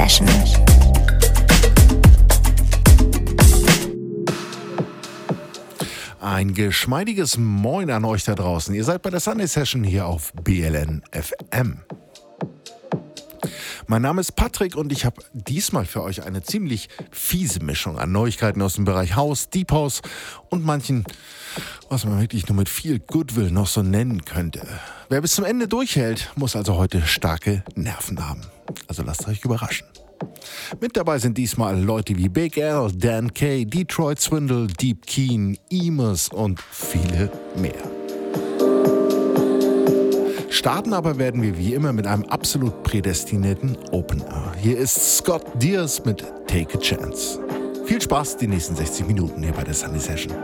Session. Ein geschmeidiges Moin an euch da draußen. Ihr seid bei der Sunday Session hier auf BLN FM. Mein Name ist Patrick und ich habe diesmal für euch eine ziemlich fiese Mischung an Neuigkeiten aus dem Bereich House, Deep House und manchen, was man wirklich nur mit viel Goodwill noch so nennen könnte. Wer bis zum Ende durchhält, muss also heute starke Nerven haben. Also lasst euch überraschen. Mit dabei sind diesmal Leute wie Big L, Dan Kay, Detroit Swindle, Deep Keen, Emus und viele mehr. Starten aber werden wir wie immer mit einem absolut prädestinierten Opener. Hier ist Scott Deers mit Take a Chance. Viel Spaß die nächsten 60 Minuten hier bei der Sunny Session.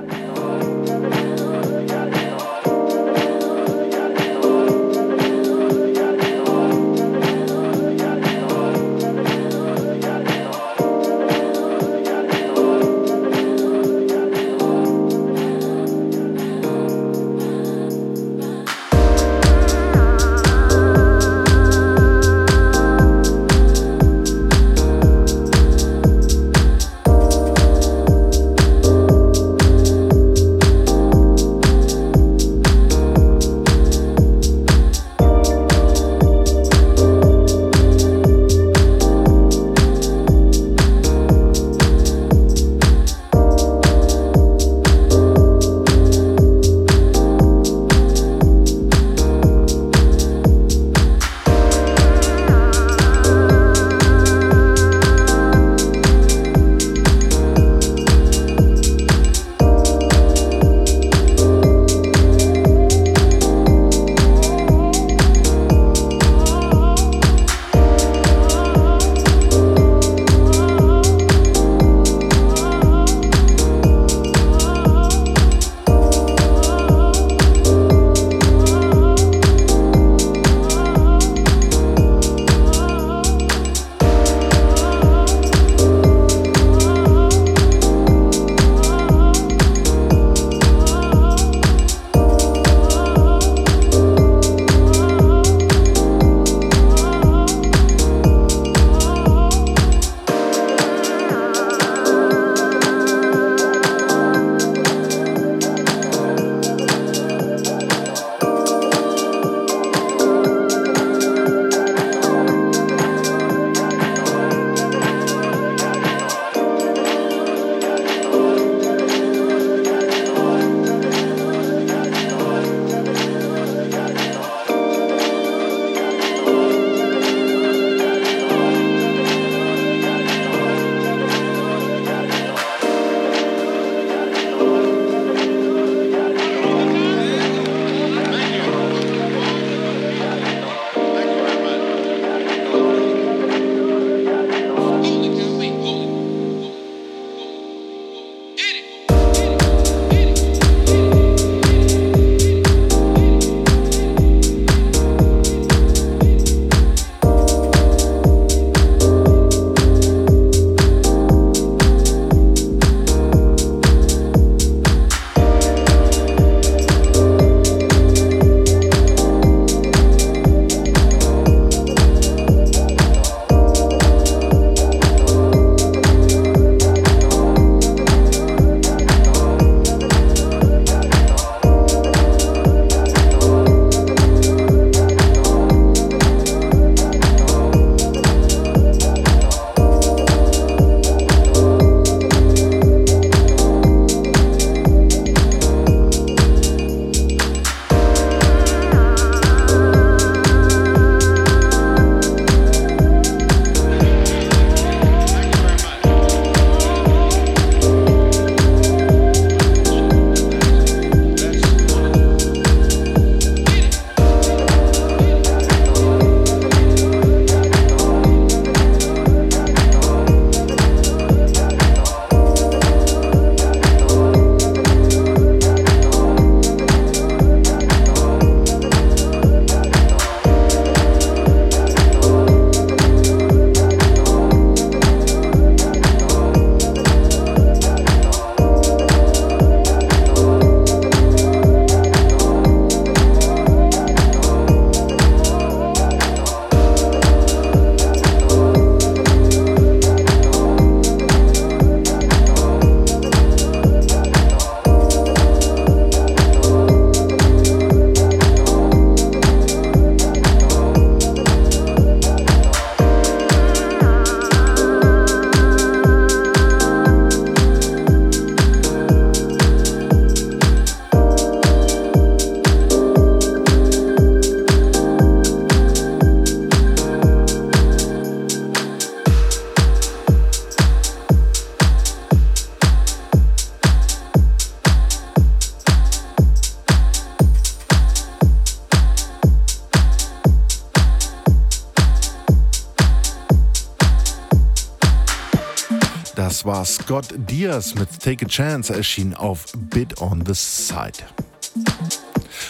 War Scott Diaz mit Take a Chance, erschien auf Bit on the Side.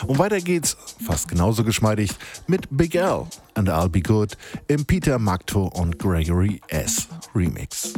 Und weiter geht's, fast genauso geschmeidig, mit Big L and I'll Be Good im Peter Magto und Gregory S. Remix.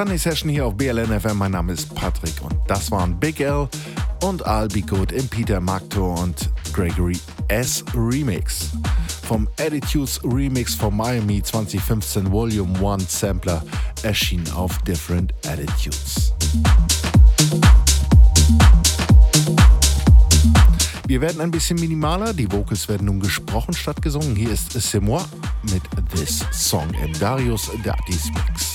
Sunny Session hier auf BLN FM. Mein Name ist Patrick und das waren Big L und I'll Be Good im Peter Maktor und Gregory S. Remix. Vom Attitudes Remix von Miami 2015 Volume 1 Sampler erschien auf Different Attitudes. Wir werden ein bisschen minimaler, die Vocals werden nun gesprochen statt gesungen. Hier ist C'est moi mit This Song im Darius Datis Mix.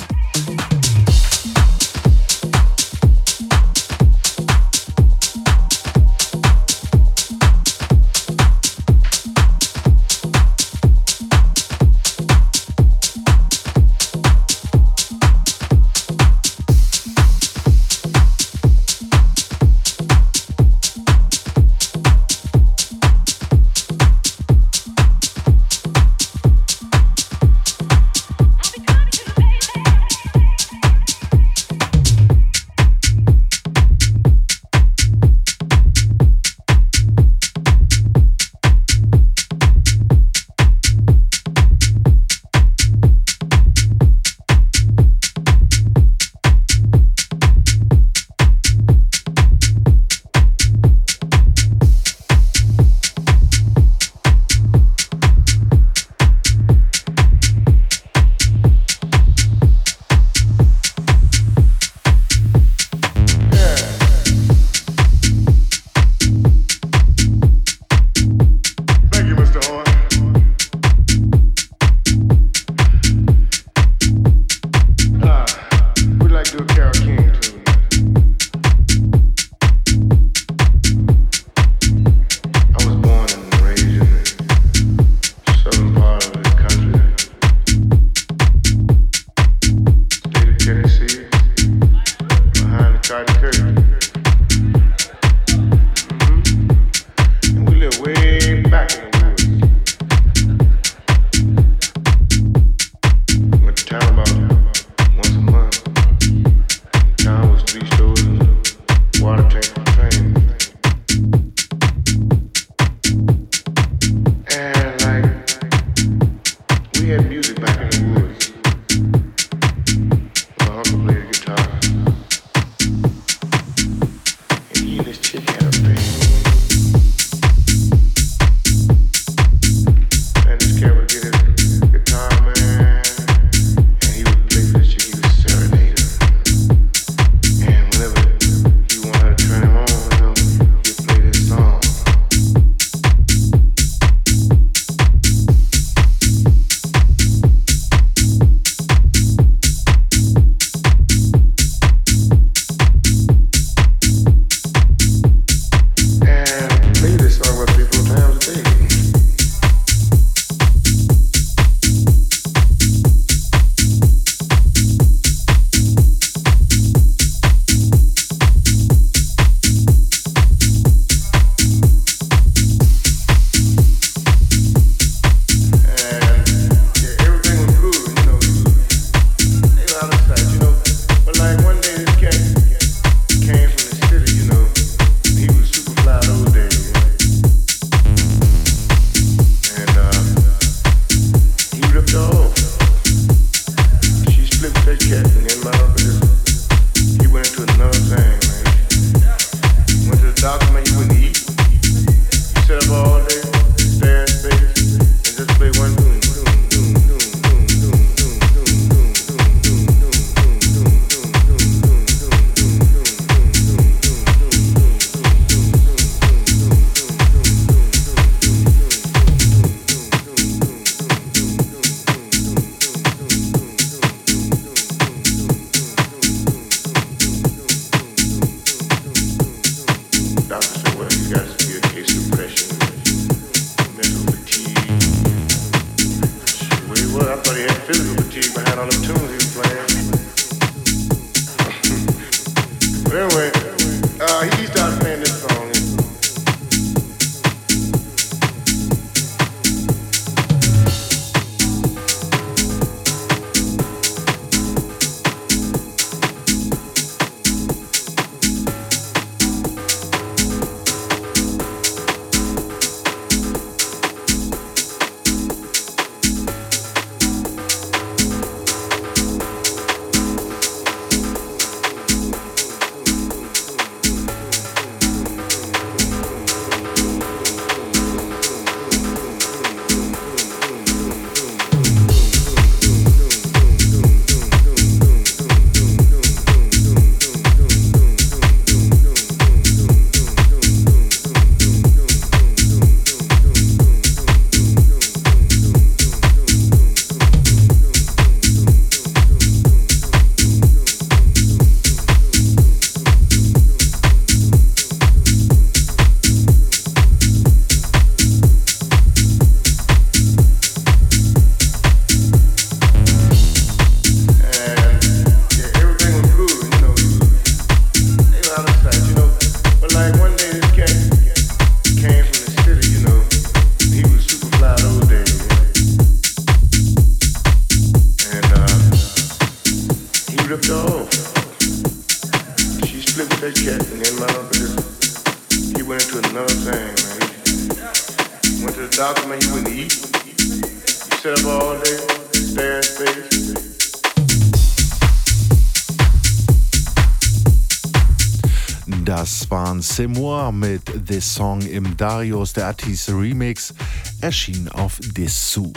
Seymour mit This Song im Darius der Artist Remix, erschien auf Dessous.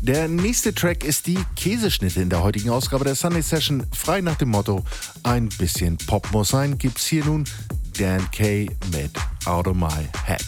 Der nächste Track ist die Käseschnitte in der heutigen Ausgabe der Sunday Session. Frei nach dem Motto: Ein bisschen Pop muss sein, gibt's hier nun Dan Kay mit Out of My Head.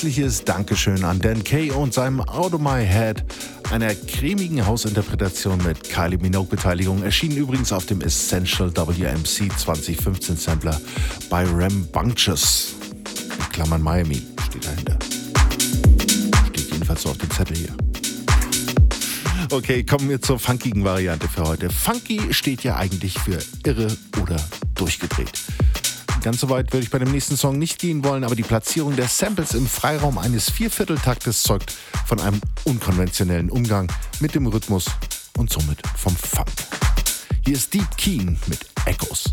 Herzliches Dankeschön an Dan Kay und seinem Out of My Head, einer cremigen Hausinterpretation mit Kylie Minogue-Beteiligung, erschienen übrigens auf dem Essential WMC 2015 Sampler bei Rambunctious. In Klammern Miami steht dahinter. Steht jedenfalls so auf dem Zettel hier. Okay, kommen wir zur funkigen Variante für heute. Funky steht ja eigentlich für irre oder durchgedreht. Ganz so weit würde ich bei dem nächsten Song nicht gehen wollen, aber die Platzierung der Samples im Freiraum eines Viervierteltaktes zeugt von einem unkonventionellen Umgang mit dem Rhythmus und somit vom Funk. Hier ist Deep Keen mit Echoes.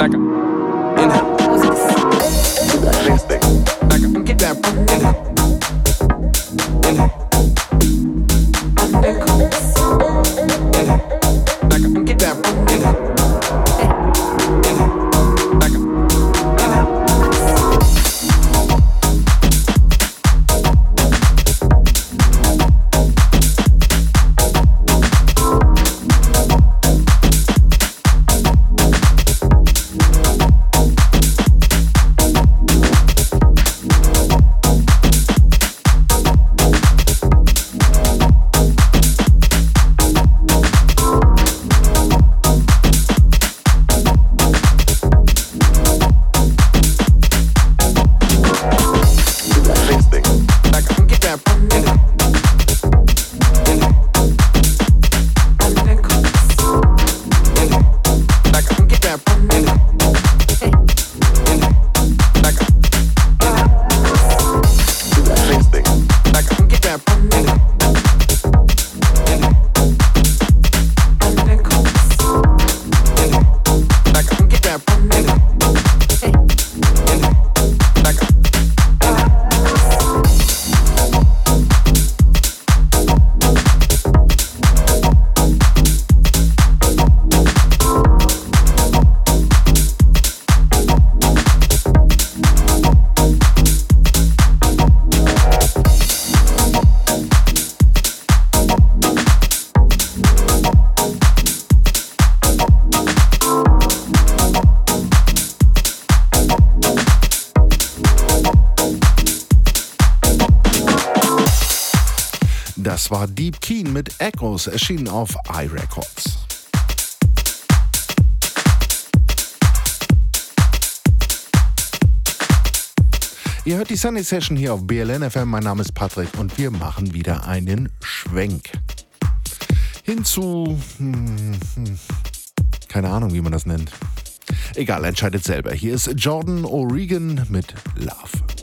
Back up. Inhale. Instinct. Back up. that Inhale. Echoes, erschienen auf iRecords. Ihr hört die Sunny Session hier auf BLN FM. Mein Name ist Patrick und wir machen wieder einen Schwenk. Hinzu. Hm, hm, keine Ahnung, wie man das nennt. Egal, entscheidet selber. Hier ist Jordan O'Regan mit Love.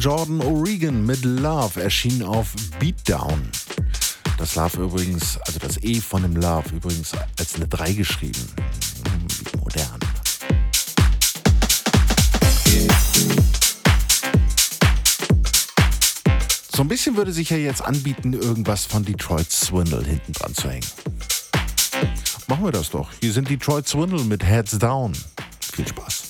Jordan O'Regan mit Love, erschien auf Beatdown. Das Love übrigens, also das E von dem Love übrigens als eine 3 geschrieben. Modern. So ein bisschen würde sich ja jetzt anbieten, irgendwas von Detroit Swindle hinten dran zu hängen. Machen wir das doch. Hier sind Detroit Swindle mit Heads Down. Viel Spaß.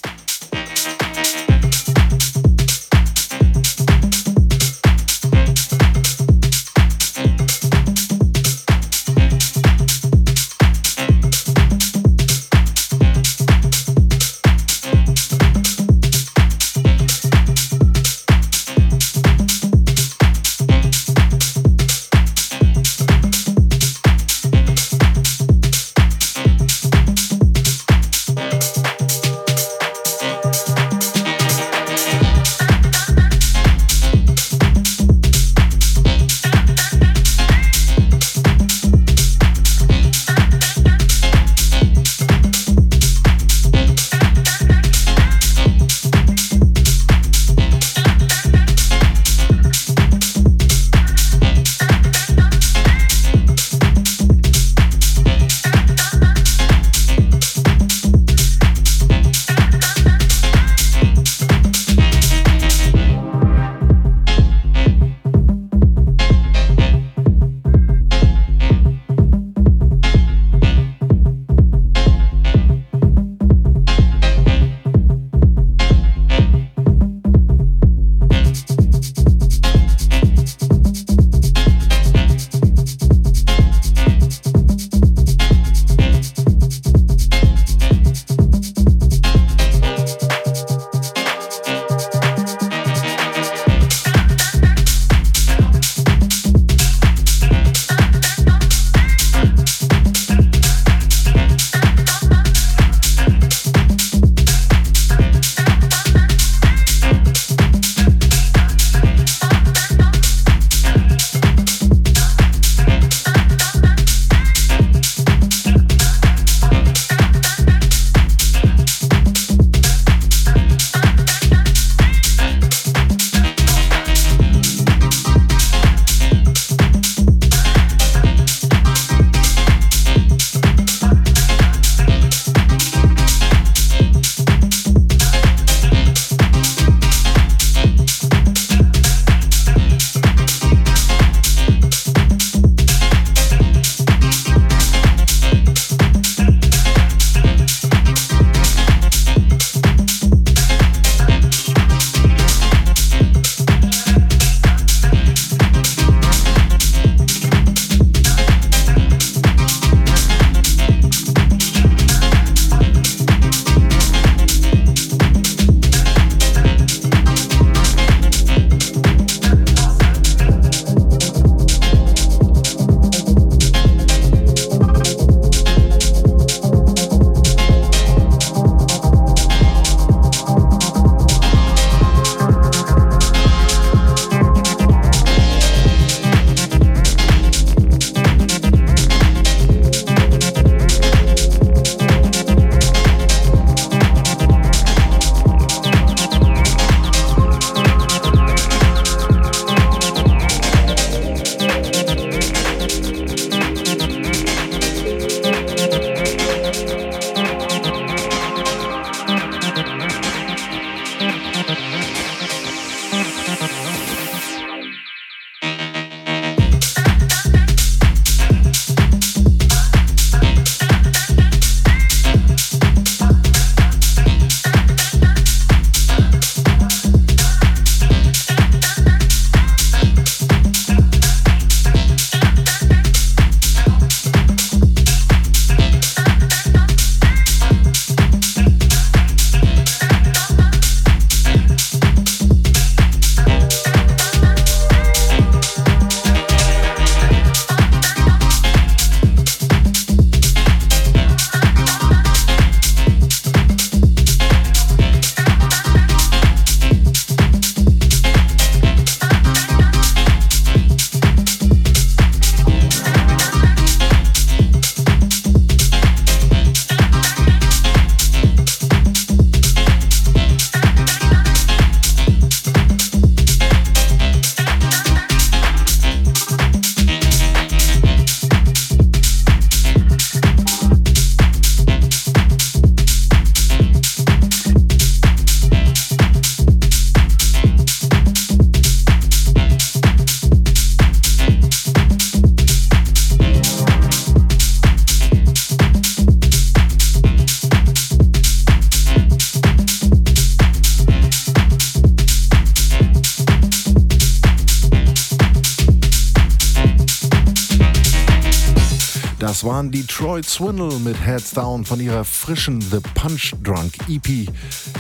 Waren Detroit Swindle mit Heads Down von ihrer frischen The Punch Drunk EP,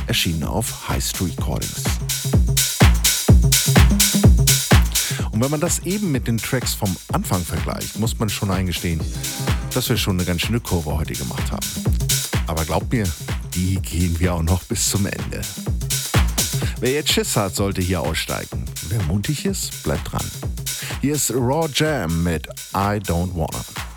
erschienen auf High Street Recordings. Und wenn man das eben mit den Tracks vom Anfang vergleicht, muss man schon eingestehen, dass wir schon eine ganz schöne Kurve heute gemacht haben. Aber glaubt mir, die gehen wir auch noch bis zum Ende. Wer jetzt Schiss hat, sollte hier aussteigen. Wer mutig ist, bleibt dran. Hier ist Raw Jam mit I Don't Wanna.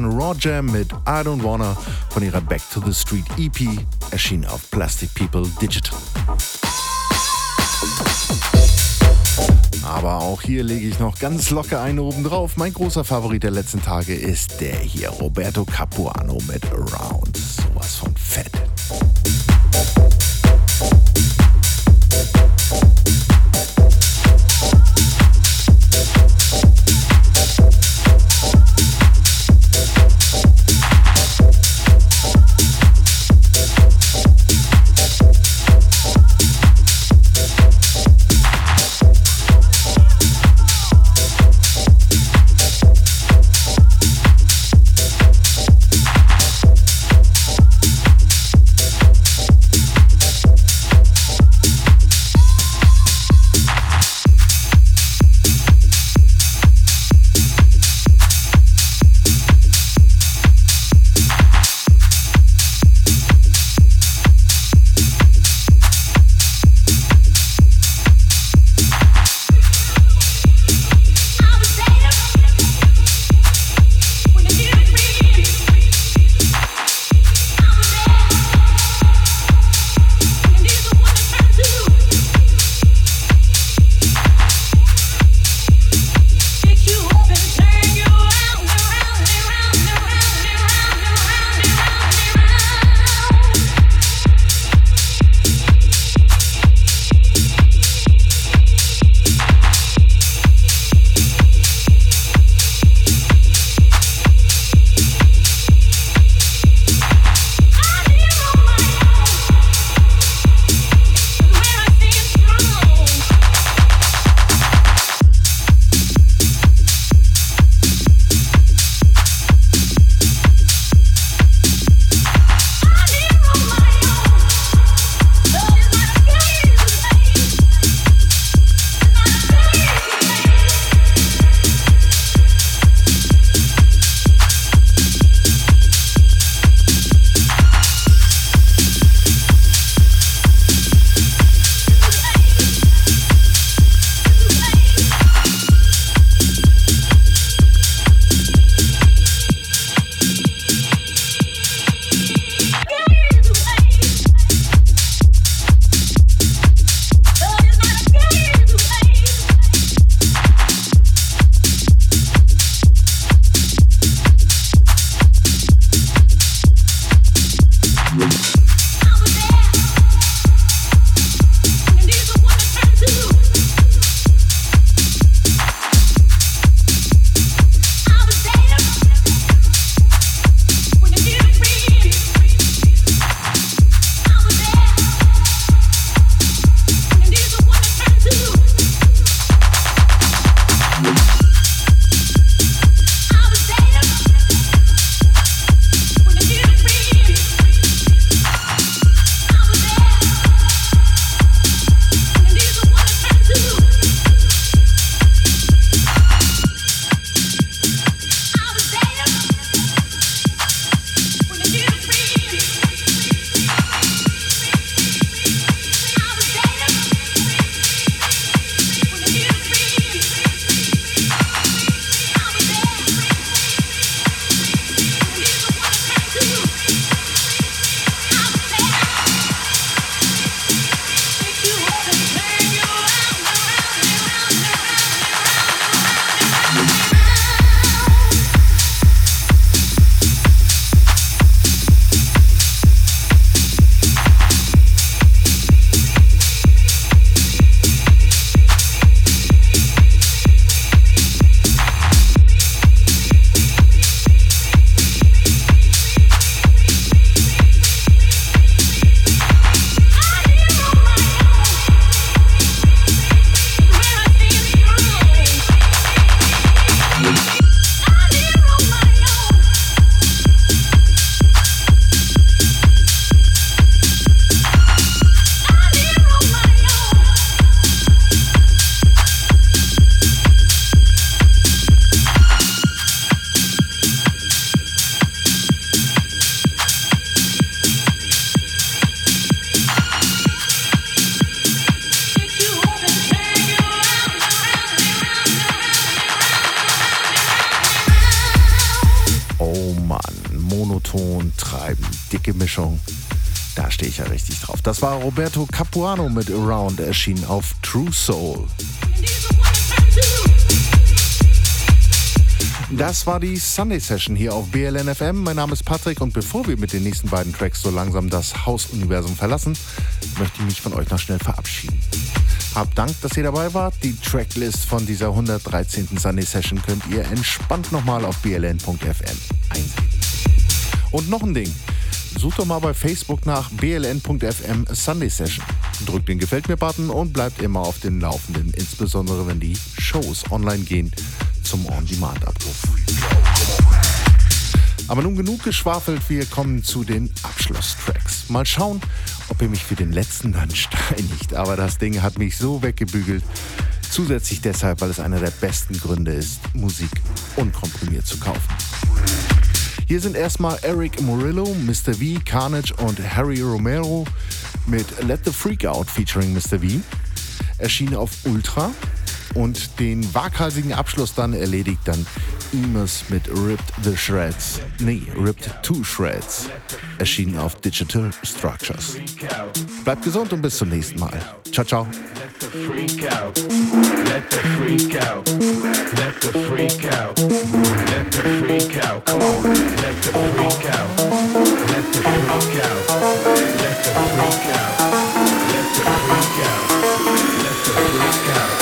Waren Roger mit I Don't Wanna von ihrer Back to the Street EP, erschien auf Plastic People Digital. Aber auch hier lege ich noch ganz locker eine oben drauf. Mein großer Favorit der letzten Tage ist der hier, Roberto Capuano mit Around. Sowas von fett. Das war Roberto Capuano mit Around, erschienen auf True Soul. Das war die Sunday Session hier auf BLN FM. Mein Name ist Patrick und bevor wir mit den nächsten beiden Tracks so langsam das Hausuniversum verlassen, möchte ich mich von euch noch schnell verabschieden. Habt Dank, dass ihr dabei wart. Die Tracklist von dieser 113. Sunday Session könnt ihr entspannt nochmal auf bln.fm einsehen. Und noch ein Ding. Sucht doch mal bei Facebook nach bln.fm Sunday Session. Drückt den Gefällt mir-Button und bleibt immer auf dem Laufenden, insbesondere wenn die Shows online gehen zum On-Demand-Abruf. Aber nun genug geschwafelt, wir kommen zu den Abschlusstracks. Mal schauen, ob ihr mich für den letzten dann steinigt. Aber das Ding hat mich so weggebügelt. Zusätzlich deshalb, weil es einer der besten Gründe ist, Musik unkomprimiert zu kaufen. Hier sind erstmal Eric Murillo, Mr. V, Carnage und Harry Romero mit Let the Freak Out featuring Mr. V. Erschien auf Ultra und den waghalsigen Abschluss dann erledigt dann Emus mit Ripped the Shreds. Nee, Ripped to Shreds. Erschienen auf Digital Structures. Bleibt gesund und bis zum nächsten Mal. Ciao, ciao. Let the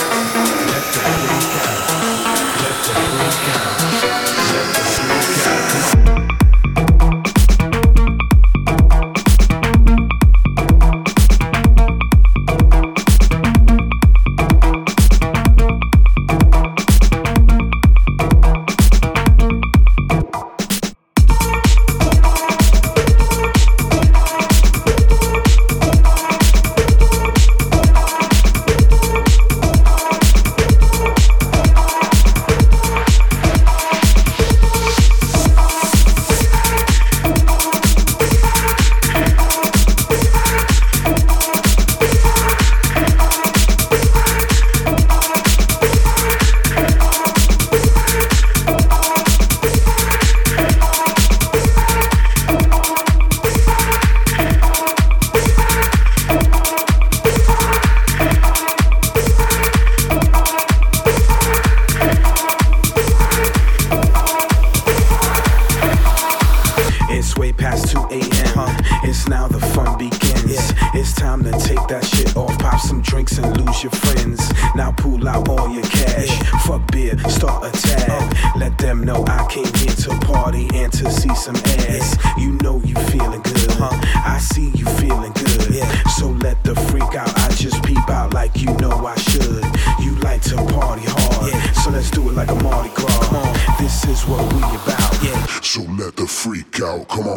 start a tab. Let them know I came here to party and to see some ass. You know you feeling good, huh? I see you feeling good. So let the freak out. I just peep out like you know I should. You like to party hard, so let's do it like a Mardi Gras. This is what we about. Yeah. So let the freak out. Come on.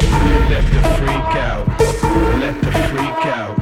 Let the freak out. Let the freak out.